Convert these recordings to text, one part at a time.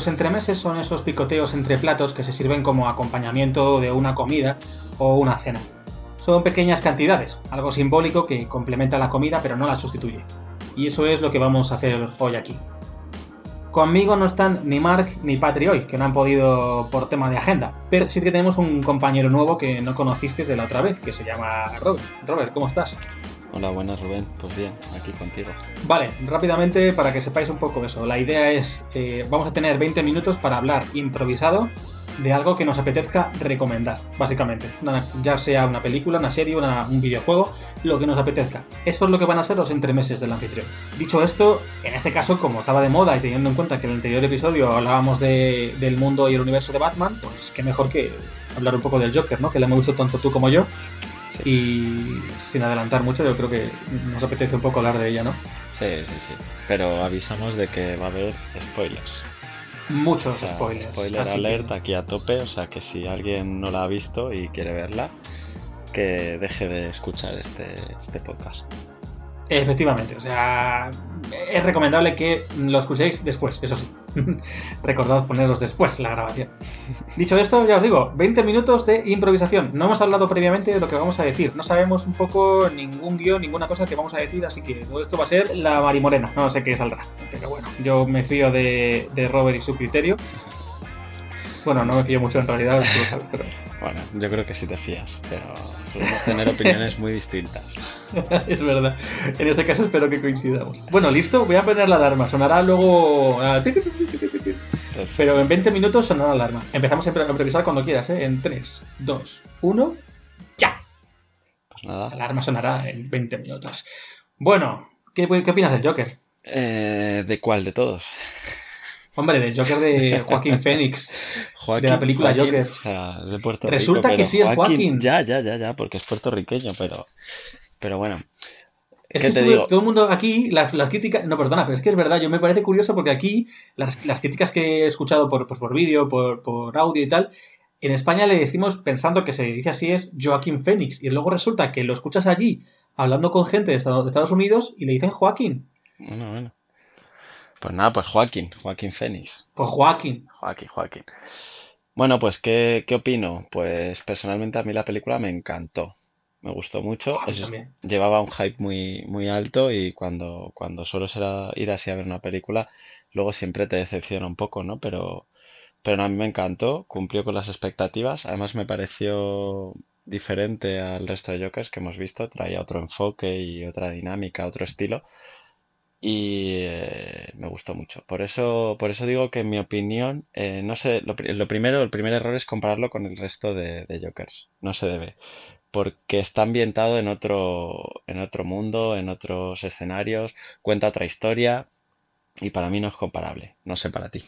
Los entremeses son esos picoteos entre platos que se sirven como acompañamiento de una comida o una cena. Son pequeñas cantidades, algo simbólico que complementa la comida pero no la sustituye. Y eso es lo que vamos a hacer hoy aquí. Conmigo no están ni Mark ni Patri hoy, que no han podido por tema de agenda. Pero sí que tenemos un compañero nuevo que no conociste de la otra vez, que se llama Robert. Robert, ¿cómo estás? Hola, buenas Rubén. Pues bien, aquí contigo. Vale, rápidamente para que sepáis un poco eso. La idea es, eh, vamos a tener 20 minutos para hablar improvisado de algo que nos apetezca recomendar, básicamente. ya sea una película, una serie, un videojuego, lo que nos apetezca. Eso es lo que van a ser los entremeses del anfitrión. Dicho esto, en este caso, como estaba de moda y teniendo en cuenta que en el anterior episodio hablábamos del mundo y el universo de Batman, pues qué mejor que hablar un poco del Joker, ¿no? Que le hemos visto tanto tú como yo. Y sin adelantar mucho, yo creo que nos apetece un poco hablar de ella, ¿no? Sí, sí, sí. Pero avisamos de que va a haber spoilers. Muchos spoilers. Spoiler alert aquí a tope, o sea que si alguien no la ha visto y quiere verla, que deje de escuchar este, este podcast. Efectivamente, o sea, es recomendable que lo escuchéis después, eso sí. Recordad ponerlos después la grabación. Dicho esto, ya os digo, 20 minutos de improvisación. No hemos hablado previamente de lo que vamos a decir. No sabemos un poco ningún guion, ninguna cosa que vamos a decir, así que todo esto va a ser la marimorena. No sé qué saldrá. Pero bueno, yo me fío de, de Robert y su criterio. Bueno, no me fío mucho en realidad. Bueno, yo creo que sí te fías, pero podemos tener opiniones muy distintas. es verdad. En este caso espero que coincidamos. Bueno, listo, voy a poner la alarma. Sonará luego... Ah, pero en 20 minutos sonará la alarma. Empezamos a improvisar cuando quieras, ¿eh? En 3, 2, 1, ya. Pues nada. La alarma sonará en 20 minutos. Bueno, ¿qué, qué opinas del Joker? Eh, ¿De cuál de todos? Hombre, del Joker de Joaquín Phoenix. de la película Joker. O sea, es de Puerto Resulta que sí es Joaquín. Ya, ya, ya, ya, porque es puertorriqueño, pero. Pero bueno. Es que digo? todo el mundo aquí, las, críticas. No, perdona, pero es que es verdad, yo me parece curioso porque aquí las, críticas que he escuchado por, pues por vídeo, por, por audio y tal, en España le decimos pensando que se dice así es Joaquín Phoenix. Y luego resulta que lo escuchas allí hablando con gente de Estados Unidos y le dicen Joaquín. Bueno, bueno. Pues nada, pues Joaquín, Joaquín Fénix. Pues Joaquín. Joaquín, Joaquín. Bueno, pues ¿qué, ¿qué, opino? Pues personalmente a mí la película me encantó. Me gustó mucho. llevaba un hype muy, muy alto y cuando, cuando suelo ir así a ver una película, luego siempre te decepciona un poco, ¿no? Pero, pero a mí me encantó, cumplió con las expectativas. Además me pareció diferente al resto de Jokers que hemos visto. Traía otro enfoque y otra dinámica, otro estilo y eh, me gustó mucho. Por eso, por eso digo que en mi opinión, eh, no sé, lo, primero, el primer error es compararlo con el resto de, Jokers. No se debe. Porque está ambientado en otro, en otro mundo, en otros escenarios, cuenta otra historia y para mí no es comparable. No sé para ti.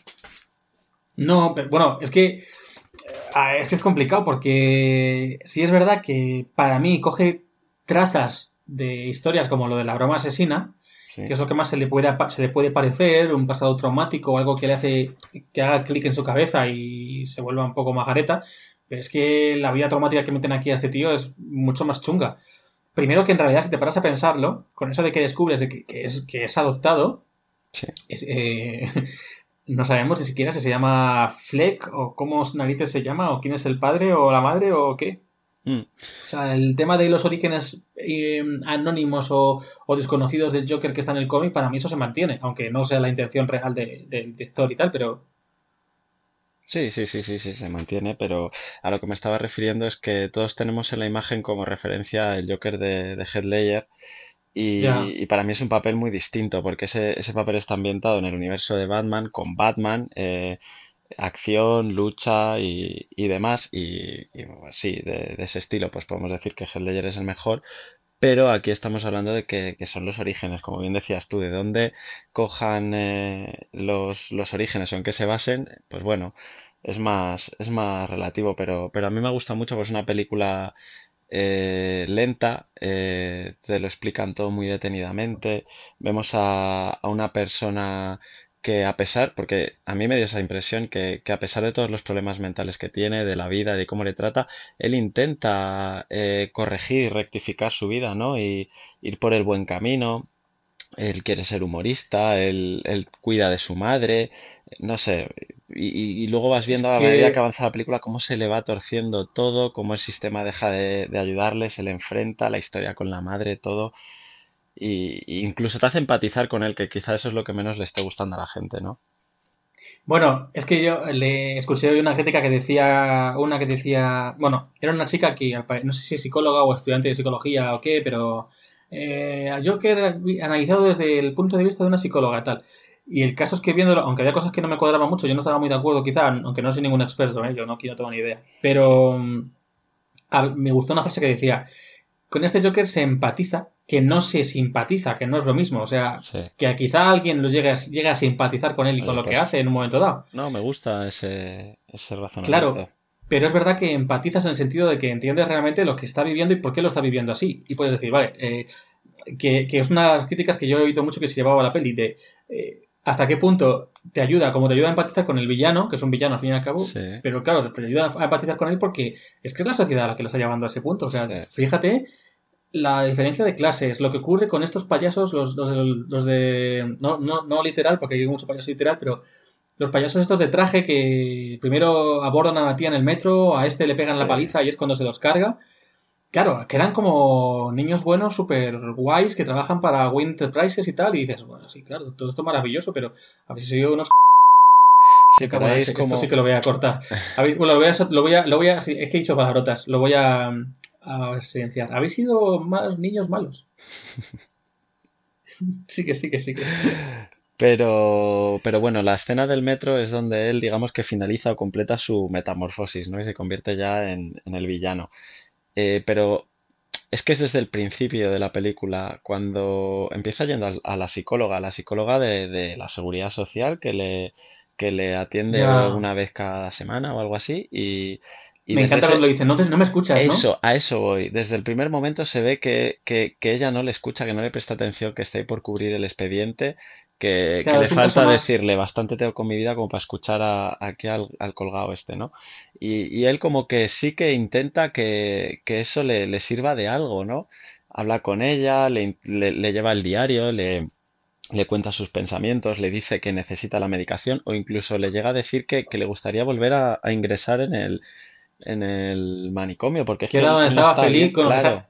No, pero bueno, es que ah, es que es complicado porque sí es verdad que para mí coge trazas de historias como lo de la broma asesina, que es lo que más se le, puede, se le puede parecer, un pasado traumático o algo que le hace que haga clic en su cabeza y se vuelva un poco majareta. Pero es que la vida traumática que meten aquí a este tío es mucho más chunga. Primero que en realidad, si te paras a pensarlo, con eso de que descubres que, es, que es adoptado, eh, no sabemos ni siquiera si se llama Fleck o cómo narices se llama, o quién es el padre o la madre o qué. Mm. O sea, el tema de los orígenes eh, anónimos o, desconocidos del Joker que está en el cómic, para mí eso se mantiene, aunque no sea la intención real del director y tal, pero... Sí, sí, sí, sí, sí, se mantiene, pero a lo que me estaba refiriendo es que todos tenemos en la imagen como referencia el Joker de, de y, y, para mí es un papel muy distinto, porque ese, ese papel está ambientado en el universo de Batman, con Batman, eh, acción, lucha y, demás. Y, pues sí, de, ese estilo, pues podemos decir que Heath es el mejor. Pero aquí estamos hablando de que, son los orígenes, como bien decías tú, de dónde cojan eh, los, los, orígenes o en qué se basen, pues bueno, es más, es más relativo, pero, pero a mí me gusta mucho, pues una película eh, lenta, eh, te lo explican todo muy detenidamente, vemos a, a una persona que a pesar, porque a mí me dio esa impresión que, que, a pesar de todos los problemas mentales que tiene, de la vida, de cómo le trata, él intenta eh, corregir y rectificar su vida, ¿no? Y ir por el buen camino. él quiere ser humorista, él, él cuida de su madre, no sé, y, luego vas viendo a medida que avanza la película cómo se le va torciendo todo, cómo el sistema deja de, ayudarle, se le enfrenta, la historia con la madre, todo, y, incluso te hace empatizar con él, que quizá eso es lo que menos le esté gustando a la gente, ¿no? Bueno, es que yo le escuché una crítica que decía, una que decía, bueno, era una chica que no sé si es psicóloga o estudiante de psicología o qué, pero eh, Joker analizado desde el punto de vista de una psicóloga tal. Y el caso es que viéndolo, aunque había cosas que no me cuadraban mucho, yo no estaba muy de acuerdo quizá, aunque no soy ningún experto, ¿eh? yo no, no tengo ni idea. Pero mm, me gustó una frase que decía, con este Joker se empatiza, que no se simpatiza, que no es lo mismo. O sea, que quizá alguien lo llegue a, a simpatizar con él y con lo que pues hace en un momento dado. No, me gusta ese, ese razonamiento. Claro, pero es verdad que empatizas en el sentido de que entiendes realmente lo que está viviendo y por qué lo está viviendo así. Y puedes decir, vale, eh, que, es una de las críticas que yo he oído mucho que se llevaba a la peli, de eh, hasta qué punto te ayuda, como te ayuda a empatizar con el villano, que es un villano al fin y al cabo, pero claro, te ayuda a empatizar con él porque es que es la sociedad la que lo está llevando a ese punto. O sea, fíjate la diferencia de clases, lo que ocurre con estos payasos, los, los, de... No, no, no literal, porque hay mucho payaso literal, pero los payasos estos de traje que primero abordan a la tía en el metro, a este le pegan la paliza y es cuando se los carga. Claro, que eran como niños buenos, súper guays, que trabajan para Winter Prices y tal, y dices, bueno, sí, claro, todo esto maravilloso, pero a ver si soy unos... Sí, como... Esto sí que lo voy a cortar. Bueno, lo voy a, lo voy a, lo voy a, es que he dicho palabrotas, lo voy a, a silenciar. ¿Habéis sido más niños malos? sí que sí que sí que. Pero, pero bueno, la escena del metro es donde él, digamos que finaliza o completa su metamorfosis, ¿no? Y se convierte ya en, el villano. Eh, pero es que es desde el principio de la película, cuando empieza yendo a, la psicóloga, a la psicóloga de, la seguridad social que le, que le atiende una vez cada semana o algo así, y, me encanta cuando lo dice, no, no me escuchas, ¿no? Eso, a eso voy. Desde el primer momento se ve que, que, ella no le escucha, que no le presta atención, que está ahí por cubrir el expediente, que, le falta decirle bastante tengo con mi vida como para escuchar a, aquí al, colgado este, ¿no? Y, él como que sí que intenta que, eso le, sirva de algo, ¿no? Habla con ella, le, lleva el diario, le, le cuenta sus pensamientos, le dice que necesita la medicación o incluso le llega a decir que, le gustaría volver a ingresar en el, en el manicomio, porque es que estaba feliz con esa,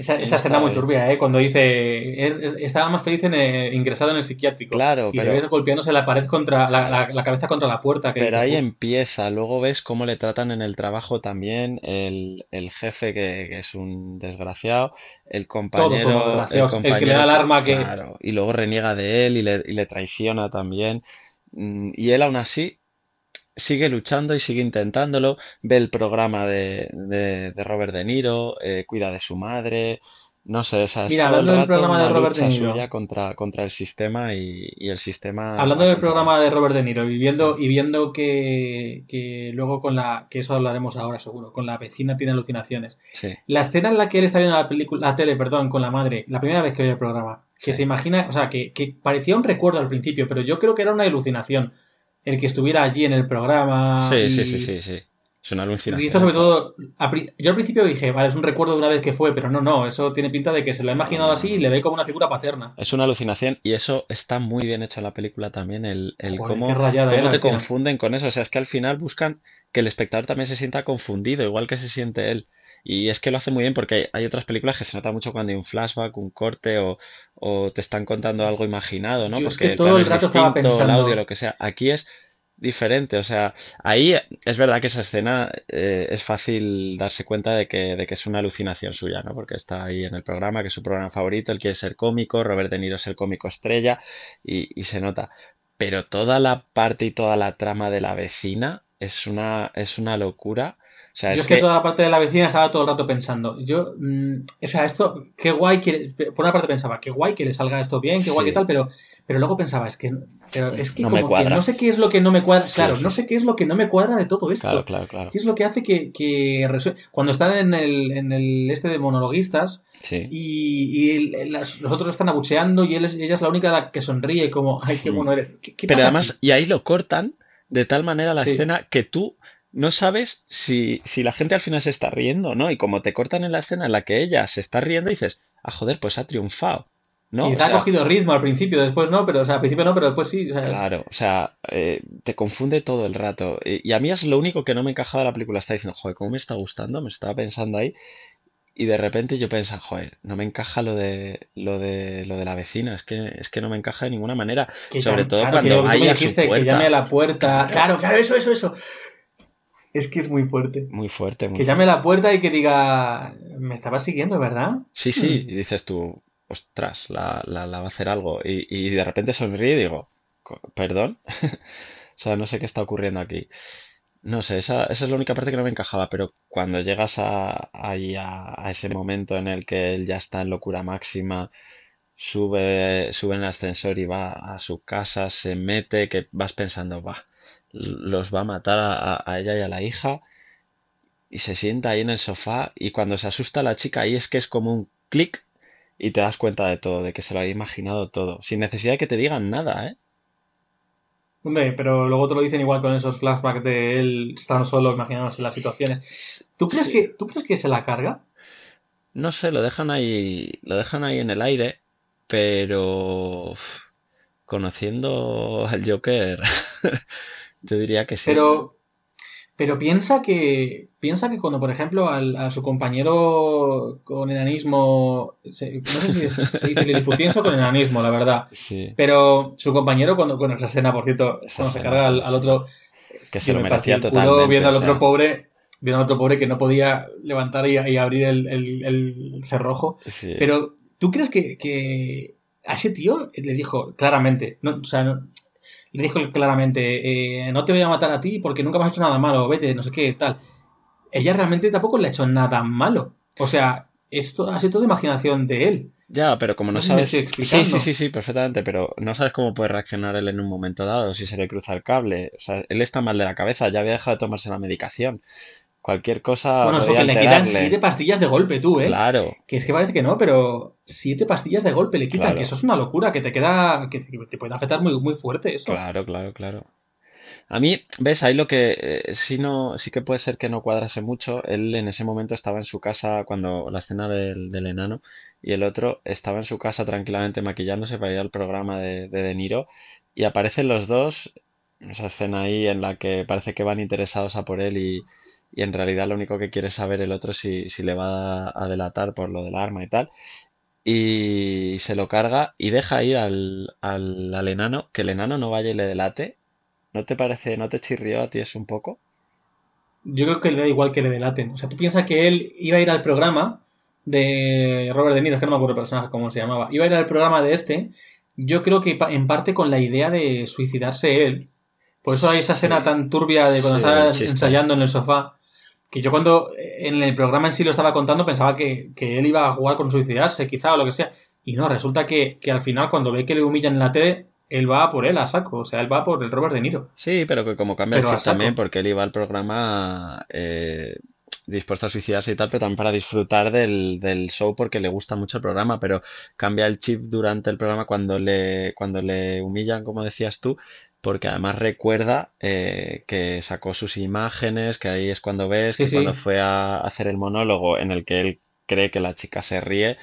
esa, escena muy turbia, ¿eh? Cuando dice, estaba más feliz en ingresado en el psiquiátrico. Claro, y pero... ves golpeándose la pared contra, la, cabeza contra la puerta. pero ahí empieza, luego ves cómo le tratan en el trabajo también el, jefe, que, es un desgraciado, el compañero... el, que le da el arma que... y luego reniega de él y le, y le traiciona también. Mm, y él aún así sigue luchando y sigue intentándolo, ve el programa de, de, Robert De Niro, eh, cuida de su madre, no sé, esa Mira, hablando del programa de Robert De Niro suya contra, contra el sistema y, el sistema... Hablando del programa de Robert De Niro y viendo, y viendo que, que, luego con la... que eso hablaremos ahora seguro, con la vecina tiene alucinaciones. Sí. La escena en la que él está viendo la, película, la tele, perdón, con la madre, la primera vez que ve el programa, que se imagina, o sea, que, que parecía un recuerdo al principio, pero yo creo que era una alucinación el que estuviera allí en el programa. Sí, sí, sí, sí, sí. Es una alucinación. Y esto sobre todo, yo al principio dije, vale, es un recuerdo de una vez que fue, pero no, no, eso tiene pinta de que se lo ha imaginado así y le ve como una figura paterna. Es una alucinación y eso está muy bien hecho en la película también, el, el cómo, cómo te confunden con eso. O sea, es que al final buscan que el espectador también se sienta confundido, igual que se siente él. Y es que lo hace muy bien porque hay otras películas que se nota mucho cuando hay un flashback, un corte o, te están contando algo imaginado, ¿no? porque todo el, rato estaba pensando... el audio, lo que sea. Aquí es diferente, o sea, ahí es verdad que esa escena eh, es fácil darse cuenta de que, de que es una alucinación suya, ¿no? Porque está ahí en el programa, que es su programa favorito, él quiere ser cómico, Robert De Niro es el cómico estrella y, y se nota. Pero toda la parte y toda la trama de la vecina es una, es una locura yo es, que... toda la parte de la vecina estaba todo el rato pensando, yo, mm, o sea, esto, qué guay que, por una parte pensaba, qué guay que le salga esto bien, qué guay que tal, pero, pero luego pensaba, es que, es que no como que no sé qué es lo que no me cuadra, claro, no sé qué es lo que no me cuadra de todo esto. Claro, claro, claro. ¿Qué es lo que hace que, que cuando están en el, en el este de monologuistas, Y, y los otros están abucheando y él ella es la única la que sonríe como, ay, qué bueno eres. Pero además, y ahí lo cortan de tal manera la escena que tú no sabes si, si, la gente al final se está riendo, ¿no? Y como te cortan en la escena en la que ella se está riendo, dices, ah, joder, pues ha triunfado. ¿no? Quizá ha cogido ritmo al principio, después no, pero, o sea, al principio no, pero después sí. Claro, o sea, eh, te confunde todo el rato. Y, a mí es lo único que no me encajaba de la película. Está diciendo, joder, ¿cómo me está gustando? Me estaba pensando ahí. Y de repente yo pensaba, joder, no me encaja lo de lo de lo de la vecina, es que es que no me encaja de ninguna manera, sobre todo cuando a su puerta. que llame a la puerta. Claro, claro, eso, eso, eso. Es que es muy fuerte. Muy fuerte. que llame a la puerta y que diga, me estaba siguiendo, ¿verdad? Sí, sí, y dices tú, ostras, la, la, va a hacer algo. Y, y, de repente sonríe y digo, perdón. o sea, no sé qué está ocurriendo aquí. No sé, esa, esa es la única parte que no me encajaba, pero cuando llegas a, ahí a, ese momento en el que él ya está en locura máxima, sube, sube en el ascensor y va a su casa, se mete, que vas pensando, va, los va a matar a, a ella y a la hija, y se sienta ahí en el sofá, y cuando se asusta la chica, ahí es que es como un clic y te das cuenta de todo, de que se lo había imaginado todo, sin necesidad de que te digan nada, ¿eh? Hombre, pero luego te lo dicen igual con esos flashbacks de él estando solo imaginándose las situaciones. ¿Tú crees, que, ¿Tú crees que se la carga? No sé, lo dejan ahí, lo dejan ahí en el aire, pero conociendo al Joker, yo diría que sí. Pero pero piensa que, piensa que cuando, por ejemplo, al, a su compañero con enanismo, no sé si se dice liliputiense o con enanismo, la verdad. Sí. Pero su compañero, cuando, bueno, esa escena, por cierto, cuando se carga al, otro, que se lo merecía totalmente. Viendo al otro pobre, viendo al otro pobre que no podía levantar y, abrir el, el, cerrojo. Pero, ¿tú crees que, que a ese tío le dijo claramente, no, o sea, no, le dijo claramente, eh, no te voy a matar a ti porque nunca me has hecho nada malo, vete, no sé qué, tal. Ella realmente tampoco le ha hecho nada malo. O sea, esto ha sido toda imaginación de él. Ya, pero como no, sabes. sí, sí, sí, sí, perfectamente, pero no sabes cómo puede reaccionar él en un momento dado, si se le cruza el cable. O sea, él está mal de la cabeza, ya había dejado de tomarse la medicación. Cualquier cosa. Bueno, eso que le quitan siete pastillas de golpe, tú, ¿eh? Claro. Que es que parece que no, pero siete pastillas de golpe le quitan, que eso es una locura, que te queda. que te, puede afectar muy, muy fuerte eso. Claro, claro, claro. A mí, ves, ahí lo que eh, sí, no, sí que puede ser que no cuadrase mucho. Él en ese momento estaba en su casa cuando la escena del, enano y el otro estaba en su casa tranquilamente maquillándose para ir al programa de, de De Niro y aparecen los dos, esa escena ahí en la que parece que van interesados a por él y, y en realidad lo único que quiere saber el otro si, si le va a delatar por lo del arma y tal. Y se lo carga y deja ir al, al, enano, que el enano no vaya y le delate. ¿No te parece, no te chirrió a ti eso un poco? Yo creo que le da igual que le delaten. O sea, tú piensas que él iba a ir al programa de Robert De Niro, es que no me acuerdo el personaje cómo se llamaba. Iba a ir al programa de este. Yo creo que en parte con la idea de suicidarse él. Por eso hay esa escena tan turbia de cuando estaba ensayando en el sofá que yo cuando eh, en el programa en sí lo estaba contando pensaba que, él iba a jugar con suicidarse, quizá, o lo que sea. Y no, resulta que, al final cuando ve que le humillan en la tele, él va por él a saco, o sea, él va por el Robert De Niro. Sí, pero que como cambia el chip también, porque él iba al programa eh, dispuesto a suicidarse y tal, pero también para disfrutar del, del, show porque le gusta mucho el programa, pero cambia el chip durante el programa cuando le, cuando le humillan, como decías tú, porque además recuerda eh, que sacó sus imágenes, que ahí es cuando ves que cuando fue a hacer el monólogo en el que él cree que la chica se ríe,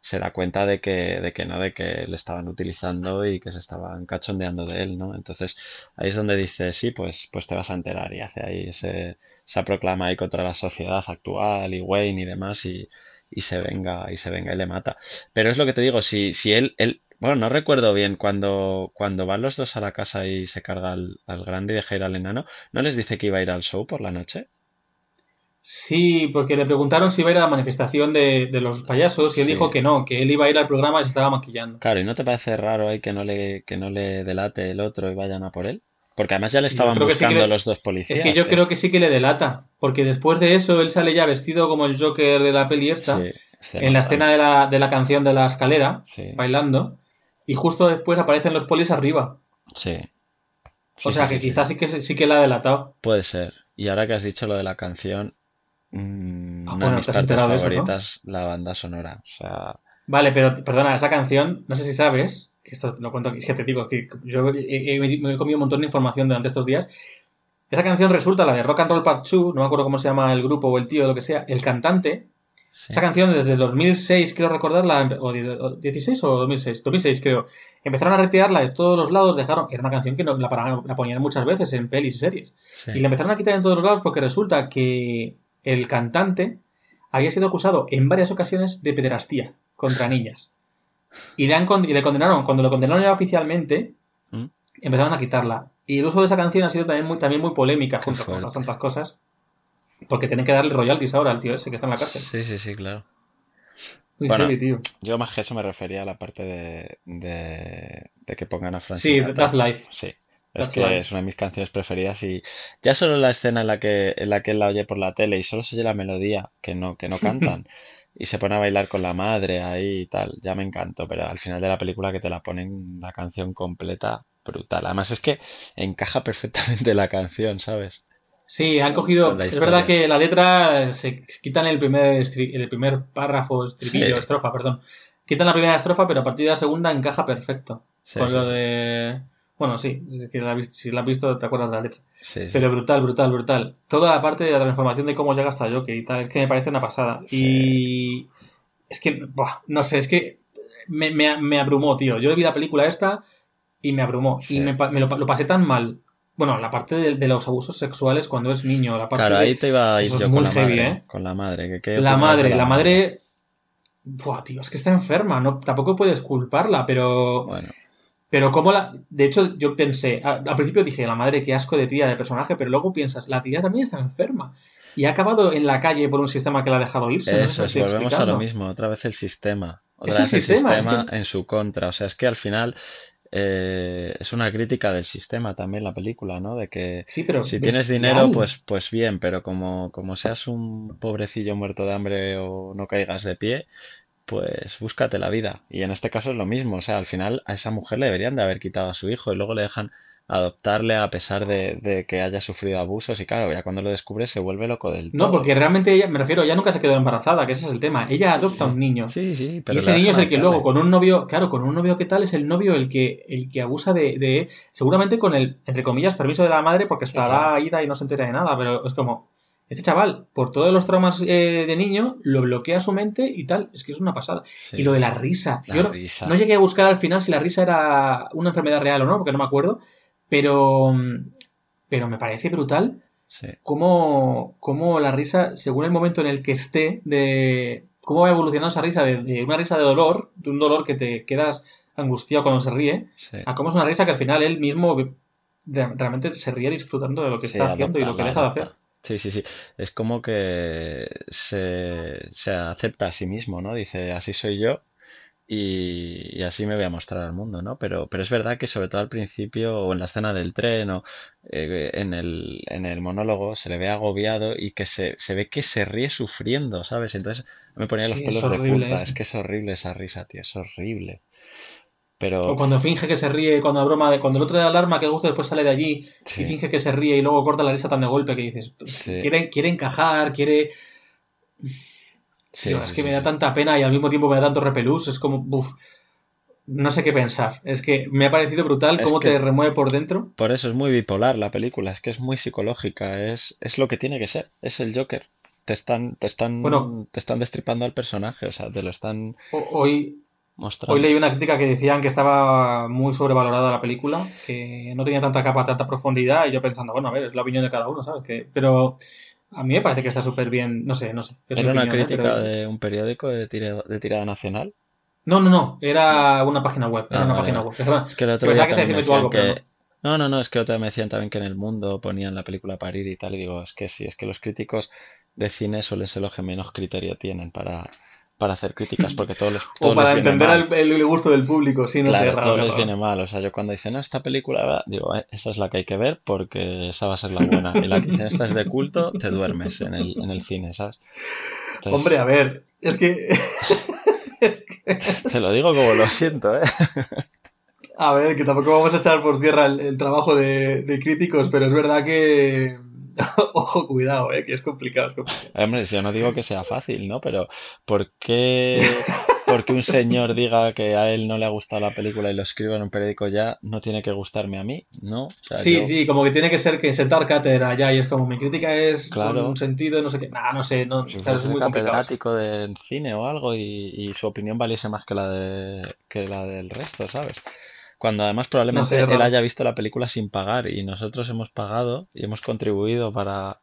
se da cuenta de que, de que no, de que le estaban utilizando y que se estaban cachondeando de él, ¿no? Entonces ahí es donde dice, sí, pues, pues te vas a enterar y hace ahí ese, esa proclama ahí contra la sociedad actual y Wayne y demás y, y se venga y se venga y le mata. Pero es lo que te digo, si, si él, él bueno, no recuerdo bien cuando, cuando van los dos a la casa y se carga al, grande y deja ir al enano, ¿no les dice que iba a ir al show por la noche? Sí, porque le preguntaron si iba a ir a la manifestación de, los payasos y él dijo que no, que él iba a ir al programa y se estaba maquillando. Claro, ¿y no te parece raro ahí que no le, que no le delate el otro y vayan a por él? Porque además ya le estaban buscando los dos policías. Es que yo creo que sí que le delata, porque después de eso él sale ya vestido como el Joker de la peli esta, en la escena de la, de la canción de la escalera, bailando. Y justo después aparecen los polis arriba. Sí. o sea que quizás sí. que sí que la ha delatado. Puede ser. Y ahora que has dicho lo de la canción, mmm, una de mis partes favoritas, la banda sonora. O sea. Vale, pero perdona, esa canción, no sé si sabes, que esto lo cuento, es que te digo que yo me he comido un montón de información durante estos días. Esa canción resulta, la de Rock and Roll Part 2, no me acuerdo cómo se llama el grupo o el tío o lo que sea, el cantante Esa canción desde el 2006, creo recordarla, o 16 o 2006, 2006 creo. Empezaron a retirarla de todos los lados, dejaron, era una canción que no, la, la, ponían muchas veces en pelis y series. Y la empezaron a quitar en todos los lados porque resulta que el cantante había sido acusado en varias ocasiones de pederastía contra niñas. Y le, han, y le condenaron, cuando lo condenaron ya oficialmente, ¿Mm? empezaron a quitarla. Y el uso de esa canción ha sido también muy, también muy polémica junto con otras tantas cosas. Porque tienen que darle royalties ahora al tío ese que está en la cárcel. Sí, sí, sí, claro. Muy bueno, tío. Yo más que eso me refería a la parte de, de, que pongan a Francina. Sí, That's Life. Sí. Es que es una de mis canciones preferidas y ya solo la escena en la que en la que él la oye por la tele y solo se oye la melodía que no que no cantan y se pone a bailar con la madre ahí y tal, ya me encantó, pero al final de la película que te la ponen la canción completa, brutal. Además es que encaja perfectamente la canción, ¿sabes? Sí, han cogido. Es verdad que la letra se quitan el primer, el primer párrafo, estribillo, estrofa, perdón. Quitan la primera estrofa, pero a partir de la segunda encaja perfecto. con lo de. Bueno, sí, si la has visto te acuerdas de la letra. pero brutal, brutal, brutal. Toda la parte de la transformación de cómo llega hasta Joker y tal, es que me parece una pasada. Y. Es que, no sé, es que me, me, abrumó, tío. Yo vi la película esta y me abrumó. Y me, lo pasé tan mal bueno, la parte de, los abusos sexuales cuando es niño. La parte claro, ahí te iba a ir yo con, la madre, ¿eh? con la madre. la madre, la, madre. Buah, tío, es que está enferma. No, tampoco puedes culparla, pero. Bueno. Pero como la. De hecho, yo pensé. Al, principio dije, la madre, qué asco de tía de personaje, pero luego piensas, la tía también está enferma. Y ha acabado en la calle por un sistema que la ha dejado irse. Eso, es, volvemos a lo mismo, otra vez el sistema. Otra vez el sistema, en su contra. O sea, es que al final eh, es una crítica del sistema también la película, ¿no? De que si tienes dinero, pues, pues bien, pero como, como seas un pobrecillo muerto de hambre o no caigas de pie, pues búscate la vida. Y en este caso es lo mismo, o sea, al final a esa mujer le deberían de haber quitado a su hijo y luego le dejan adoptarle a pesar de, que haya sufrido abusos y claro, ya cuando lo descubre se vuelve loco del todo. No, porque realmente ella, me refiero, ella nunca se quedó embarazada, que ese es el tema. Ella adopta a un niño. Sí, sí, pero y ese niño es el que luego con un novio, claro, con un novio que tal es el novio el que el que abusa de, seguramente con el entre comillas permiso de la madre porque estará ida y no se entera de nada, pero es como este chaval, por todos los traumas eh, de niño, lo bloquea su mente y tal. Es que es una pasada. y lo de la risa. Yo no, llegué a buscar al final si la risa era una enfermedad real o no, porque no me acuerdo. Pero, pero me parece brutal cómo, cómo, la risa, según el momento en el que esté, de cómo va evolucionando esa risa, de, una risa de dolor, de un dolor que te quedas angustiado cuando se ríe, a cómo es una risa que al final él mismo realmente se ríe disfrutando de lo que está haciendo y lo que deja de hacer. Sí, sí, sí. Es como que se, se acepta a sí mismo, ¿no? Dice, así soy yo y, así me voy a mostrar al mundo, ¿no? Pero, pero es verdad que sobre todo al principio o en la escena del tren o eh, en, el, en el monólogo se le ve agobiado y que se, se ve que se ríe sufriendo, ¿sabes? Entonces me ponía los pelos de punta. Es que es horrible esa risa, tío, es horrible. Pero... O cuando finge que se ríe, cuando la broma, de, cuando el otro da alarma que gusto después sale de allí y finge que se ríe y luego corta la risa tan de golpe que dices, quiere, quiere encajar, quiere es que me da tanta pena y al mismo tiempo me da tanto repelús. Es como, uff, no sé qué pensar. Es que me ha parecido brutal cómo te remueve por dentro. Por eso es muy bipolar la película, es que es muy psicológica, es, es lo que tiene que ser, es el Joker. Te están, te están, te están destripando al personaje, o sea, te lo están hoy, mostrando. Hoy leí una crítica que decían que estaba muy sobrevalorada la película, que no tenía tanta capa, tanta profundidad, y yo pensando, bueno, a ver, es la opinión de cada uno, ¿sabes? Que, pero a mí me parece que está súper bien, no sé, no sé. ¿Era una crítica de un periódico de, de, tirada nacional? No, no, no, era una página web, era ah, una página web. Es que el otro día que algo, que... no. no. no, es que otra vez me decían también que en el mundo ponían la película Parir y tal, y digo, es que sí, es que los críticos de cine suelen ser los que menos criterio tienen para, para hacer críticas, porque todos les, o para entender el, gusto del público, sí, no sé, raro, todo les viene mal. O sea, yo cuando dicen, no, esta película, digo, eh, esa es la que hay que ver porque esa va a ser la buena. Y la que dicen, esta es de culto, te duermes en el, en el cine, ¿sabes? Hombre, a ver, es que... Te lo digo como lo siento, ¿eh? A ver, que tampoco vamos a echar por tierra el, trabajo de, de críticos, pero es verdad que Ojo, cuidado, eh, que es complicado, es complicado. Hombre, yo no digo que sea fácil, ¿no? Pero ¿por qué, porque un señor diga que a él no le ha gustado la película y lo escriba en un periódico ya, no tiene que gustarme a mí, ¿no? sí, sí, como que tiene que ser que sentar cátedra ya y es como mi crítica es claro. un sentido, no sé qué, nah, no sé, no, es muy catedrático de cine o algo y, su opinión valiese más que la, de, que la del resto, ¿sabes? Cuando además probablemente él haya visto la película sin pagar y nosotros hemos pagado y hemos contribuido para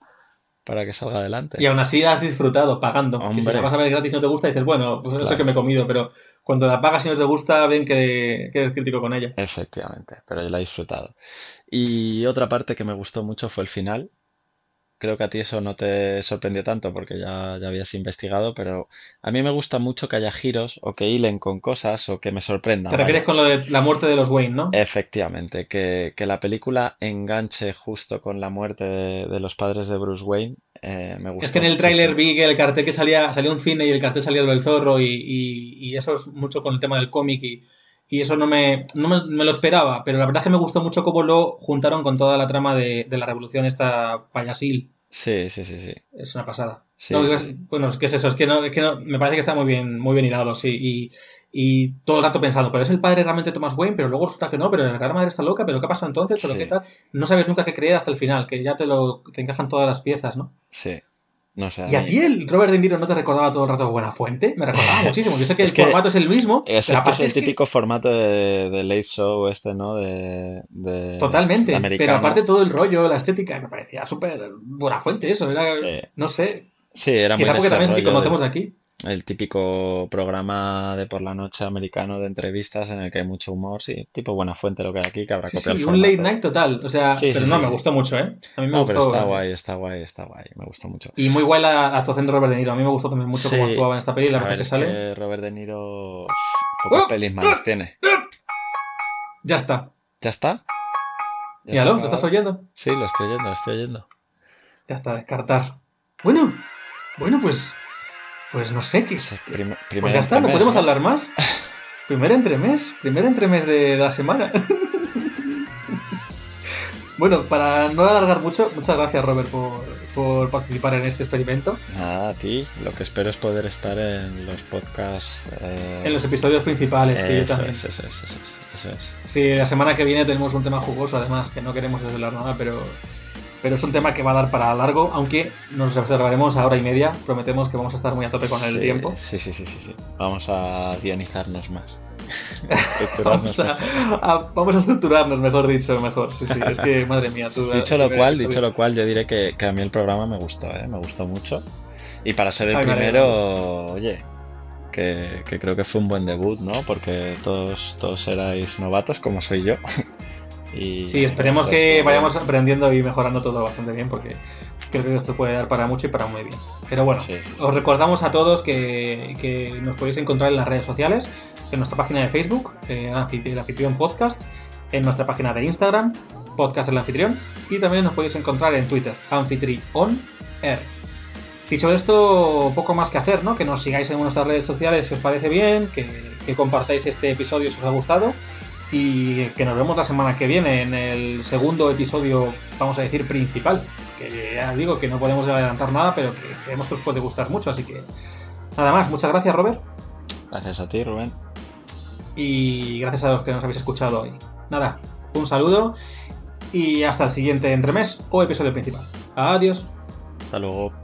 para que salga adelante. Y aún así has disfrutado pagando. si la vas a ver gratis y no te gusta, dices, bueno, pues eso que me he comido, pero cuando la pagas y no te gusta, ven que, que, eres crítico con ella. Efectivamente, pero yo la he disfrutado. Y otra parte que me gustó mucho fue el final, Creo que a ti eso no te sorprendió tanto porque ya, ya habías investigado, pero a mí me gusta mucho que haya giros o que hilen con cosas o que me sorprendan. Te refieres con lo de la muerte de los Wayne, ¿no? Efectivamente, que, la película enganche justo con la muerte de, los padres de Bruce Wayne. Eh, me gusta. Es que en el tráiler vi que el cartel que salía, salía un cine y el cartel salía del zorro y, y, eso es mucho con el tema del cómic y, y eso no, me, no me, lo esperaba, pero la verdad es que me gustó mucho cómo lo juntaron con toda la trama de, la revolución esta payasil. Sí, sí, sí, sí. Es una pasada. bueno, es que es eso, es que, no, es que no, me parece que está muy bien, muy bien hilado, sí. Y, y todo el rato pensando, pero es el padre realmente Thomas Wayne, pero luego resulta que no, pero la gran madre está loca, pero ¿qué pasa entonces? Pero qué tal. No sabes nunca qué creer hasta el final, que ya te lo te encajan todas las piezas, ¿no? Sí. ¿Y a ti el Robert De Niro no te recordaba todo el rato Buena Fuente? Me recordaba muchísimo. Yo sé que el formato es el mismo. Es, el típico formato de, Late Show este, ¿no? De, Totalmente. pero aparte todo el rollo, la estética, me parecía súper Buena Fuente eso. Era, no sé. Sí, era muy porque también es que conocemos de aquí el típico programa de por la noche americano de entrevistas en el que hay mucho humor, sí, tipo buena fuente lo que hay aquí, que habrá copiado sí, un late night total, o sea, pero no, me gustó mucho, ¿eh? A mí me no, pero está guay, está guay, está guay, me gustó mucho. Y muy guay la actuación de Robert De Niro, a mí me gustó también mucho cómo actuaba en esta peli, la verdad que sale. Robert De Niro pocas ¡Oh! pelis malas tiene. Ya está. ¿Ya está? ¿Ya Míralo, ¿lo estás oyendo? Sí, lo estoy oyendo, lo estoy oyendo. Ya está, descartar. Bueno, bueno, pues pues no sé qué. pues ya está, ¿no podemos hablar más? primer entremés, primer entremés de, de la semana. bueno, para no alargar mucho, muchas gracias Robert por, participar en este experimento. Nada, a ti. Lo que espero es poder estar en los podcasts. Eh, en los episodios principales, sí, también. Eso, eso, eso, eso, es. Sí, la semana que viene tenemos un tema jugoso, además, que no queremos desvelar nada, pero pero es un tema que va a dar para largo, aunque nos reservaremos a hora y media. Prometemos que vamos a estar muy a tope con el tiempo. Sí, sí, sí, sí, sí. Vamos a guionizarnos más. vamos, a, vamos, a, estructurarnos, mejor dicho, mejor. Sí, sí, es que, madre mía, tú... Dicho lo cual, dicho lo cual, yo diré que, a mí el programa me gustó, ¿eh? me gustó mucho. Y para ser el primero, oye, que, que, creo que fue un buen debut, ¿no? Porque todos, todos erais novatos, como soy yo. sí, esperemos que vayamos aprendiendo y mejorando todo bastante bien porque creo que esto puede dar para mucho y para muy bien. Pero bueno, os recordamos a todos que, nos podéis encontrar en las redes sociales, en nuestra página de Facebook, el anfitrión podcast, en nuestra página de Instagram, podcast del anfitrión, y también nos podéis encontrar en Twitter, anfitrión Dicho esto, poco más que hacer, ¿no? Que nos sigáis en nuestras redes sociales si os parece bien, que, que compartáis este episodio si os ha gustado y que nos vemos la semana que viene en el segundo episodio, vamos a decir, principal. Que ya digo que no podemos adelantar nada, pero que creemos que os puede gustar mucho, así que nada más. Muchas gracias, Robert. Gracias a ti, Rubén. Y gracias a los que nos habéis escuchado hoy. Nada, un saludo y hasta el siguiente entremés o episodio principal. Adiós. Hasta luego.